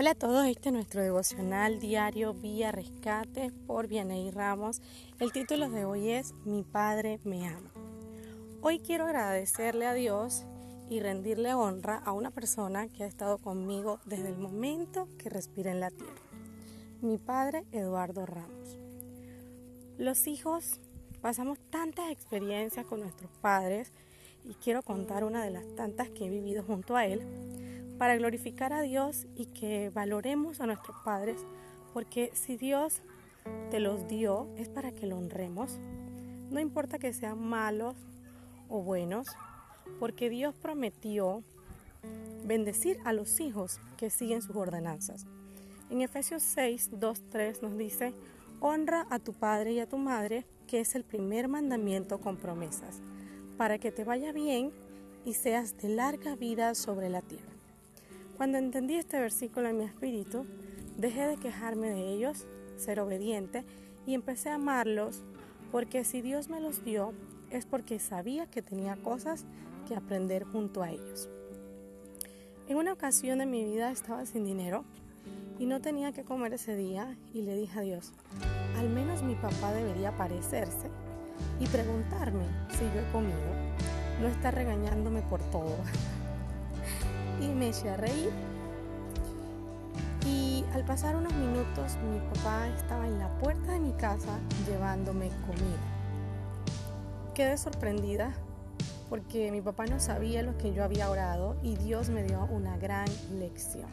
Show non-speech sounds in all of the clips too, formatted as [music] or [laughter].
Hola a todos, este es nuestro devocional diario Vía Rescate por Vianey Ramos. El título de hoy es Mi Padre me ama. Hoy quiero agradecerle a Dios y rendirle honra a una persona que ha estado conmigo desde el momento que respira en la tierra. Mi padre Eduardo Ramos. Los hijos pasamos tantas experiencias con nuestros padres y quiero contar una de las tantas que he vivido junto a él para glorificar a Dios y que valoremos a nuestros padres, porque si Dios te los dio es para que lo honremos. No importa que sean malos o buenos, porque Dios prometió bendecir a los hijos que siguen sus ordenanzas. En Efesios 6, 2, 3 nos dice, honra a tu padre y a tu madre, que es el primer mandamiento con promesas, para que te vaya bien y seas de larga vida sobre la tierra. Cuando entendí este versículo en mi espíritu, dejé de quejarme de ellos, ser obediente y empecé a amarlos porque si Dios me los dio es porque sabía que tenía cosas que aprender junto a ellos. En una ocasión de mi vida estaba sin dinero y no tenía que comer ese día y le dije a Dios, al menos mi papá debería aparecerse y preguntarme si yo he comido, no está regañándome por todo. [laughs] y me eché a reír. Y al pasar unos minutos mi papá estaba en la puerta de mi casa llevándome comida. Quedé sorprendida porque mi papá no sabía lo que yo había orado y Dios me dio una gran lección.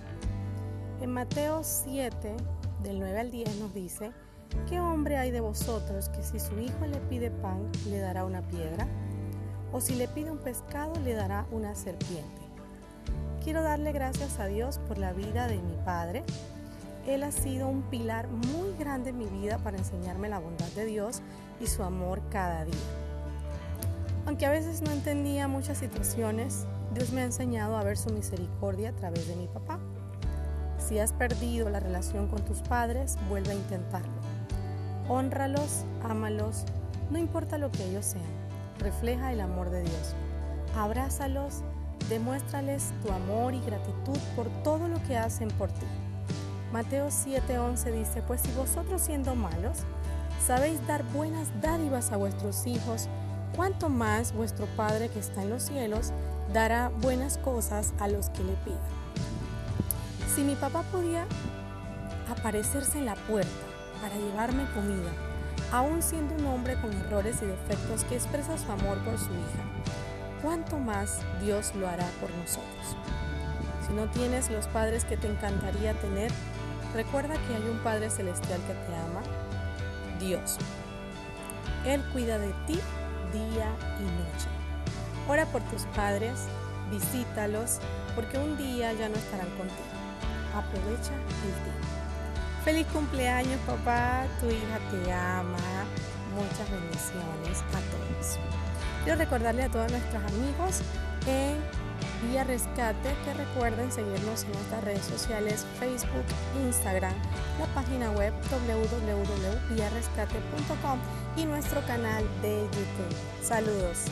En Mateo 7, del 9 al 10 nos dice, ¿qué hombre hay de vosotros que si su hijo le pide pan le dará una piedra? ¿O si le pide un pescado le dará una serpiente? Quiero darle gracias a Dios por la vida de mi padre. Él ha sido un pilar muy grande en mi vida para enseñarme la bondad de Dios y su amor cada día. Aunque a veces no entendía muchas situaciones, Dios me ha enseñado a ver su misericordia a través de mi papá. Si has perdido la relación con tus padres, vuelve a intentarlo. Honralos, ámalos, no importa lo que ellos sean. Refleja el amor de Dios. Abrázalos Demuéstrales tu amor y gratitud por todo lo que hacen por ti. Mateo 7:11 dice, pues si vosotros siendo malos sabéis dar buenas dádivas a vuestros hijos, cuánto más vuestro Padre que está en los cielos dará buenas cosas a los que le pidan. Si mi papá podía aparecerse en la puerta para llevarme comida, aún siendo un hombre con errores y defectos que expresa su amor por su hija, cuánto más Dios lo hará por nosotros. Si no tienes los padres que te encantaría tener, recuerda que hay un Padre Celestial que te ama, Dios. Él cuida de ti día y noche. Ora por tus padres, visítalos, porque un día ya no estarán contigo. Aprovecha el tiempo. Feliz cumpleaños papá, tu hija te ama. Muchas bendiciones a todos. Quiero recordarle a todos nuestros amigos en Vía Rescate que recuerden seguirnos en nuestras redes sociales Facebook, Instagram, la página web www.viarescate.com y nuestro canal de YouTube. Saludos.